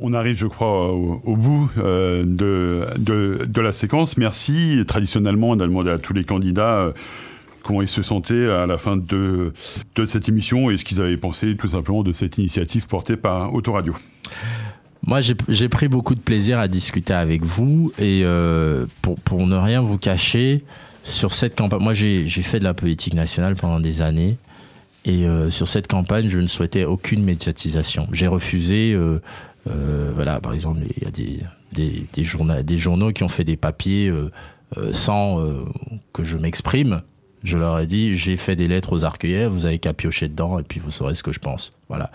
on arrive, je crois, au, bout de, de, la séquence. Merci. Traditionnellement, on a demandé à tous les candidats comment ils se sentaient à la fin de, de cette émission et ce qu'ils avaient pensé tout simplement de cette initiative portée par Autoradio. Moi, j'ai pris beaucoup de plaisir à discuter avec vous et euh, pour, pour, ne rien vous cacher, sur cette campagne, moi j'ai fait de la politique nationale pendant des années et euh, sur cette campagne, je ne souhaitais aucune médiatisation. J'ai refusé, euh, voilà, par exemple, il y a des, des, des, journaux, des journaux qui ont fait des papiers sans que je m'exprime. Je leur ai dit, j'ai fait des lettres aux arcueillères, vous avez qu'à piocher dedans et puis vous saurez ce que je pense. Voilà.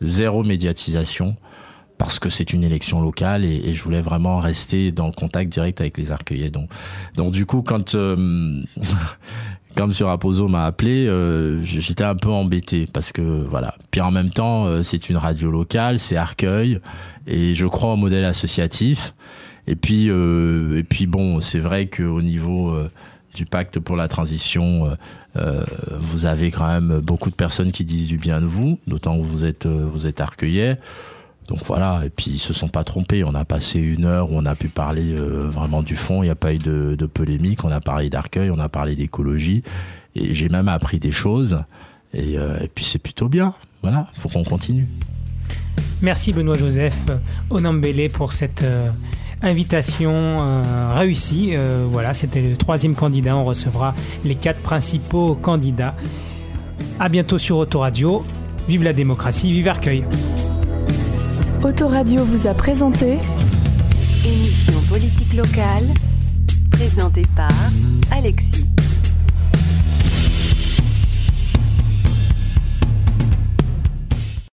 Zéro médiatisation parce que c'est une élection locale et, je voulais vraiment rester dans le contact direct avec les arcueillers. Donc, donc du coup, quand euh, quand M. Raposo m'a appelé, euh, j'étais un peu embêté parce que voilà. Puis en même temps, euh, c'est une radio locale, c'est Arcueil et je crois au modèle associatif. Et puis puis bon, c'est vrai qu'au niveau du pacte pour la transition, vous avez quand même beaucoup de personnes qui disent du bien de vous, d'autant que vous êtes vous. Donc voilà, et puis ils se sont pas trompés. On a passé une heure où on a pu parler euh, vraiment du fond. Il n'y a pas eu de, polémique. On a parlé d'arcueil, on a parlé d'écologie, et j'ai même appris des choses. Et, euh, puis c'est plutôt bien. Voilà, faut qu'on continue. Merci Benoît Joseph Onambélé pour cette euh, invitation réussie. voilà, c'était le troisième candidat. On recevra les quatre principaux candidats. À bientôt sur Autoradio. Vive la démocratie, vive Arcueil. Autoradio vous a présenté Émission politique locale, présentée par Alexis.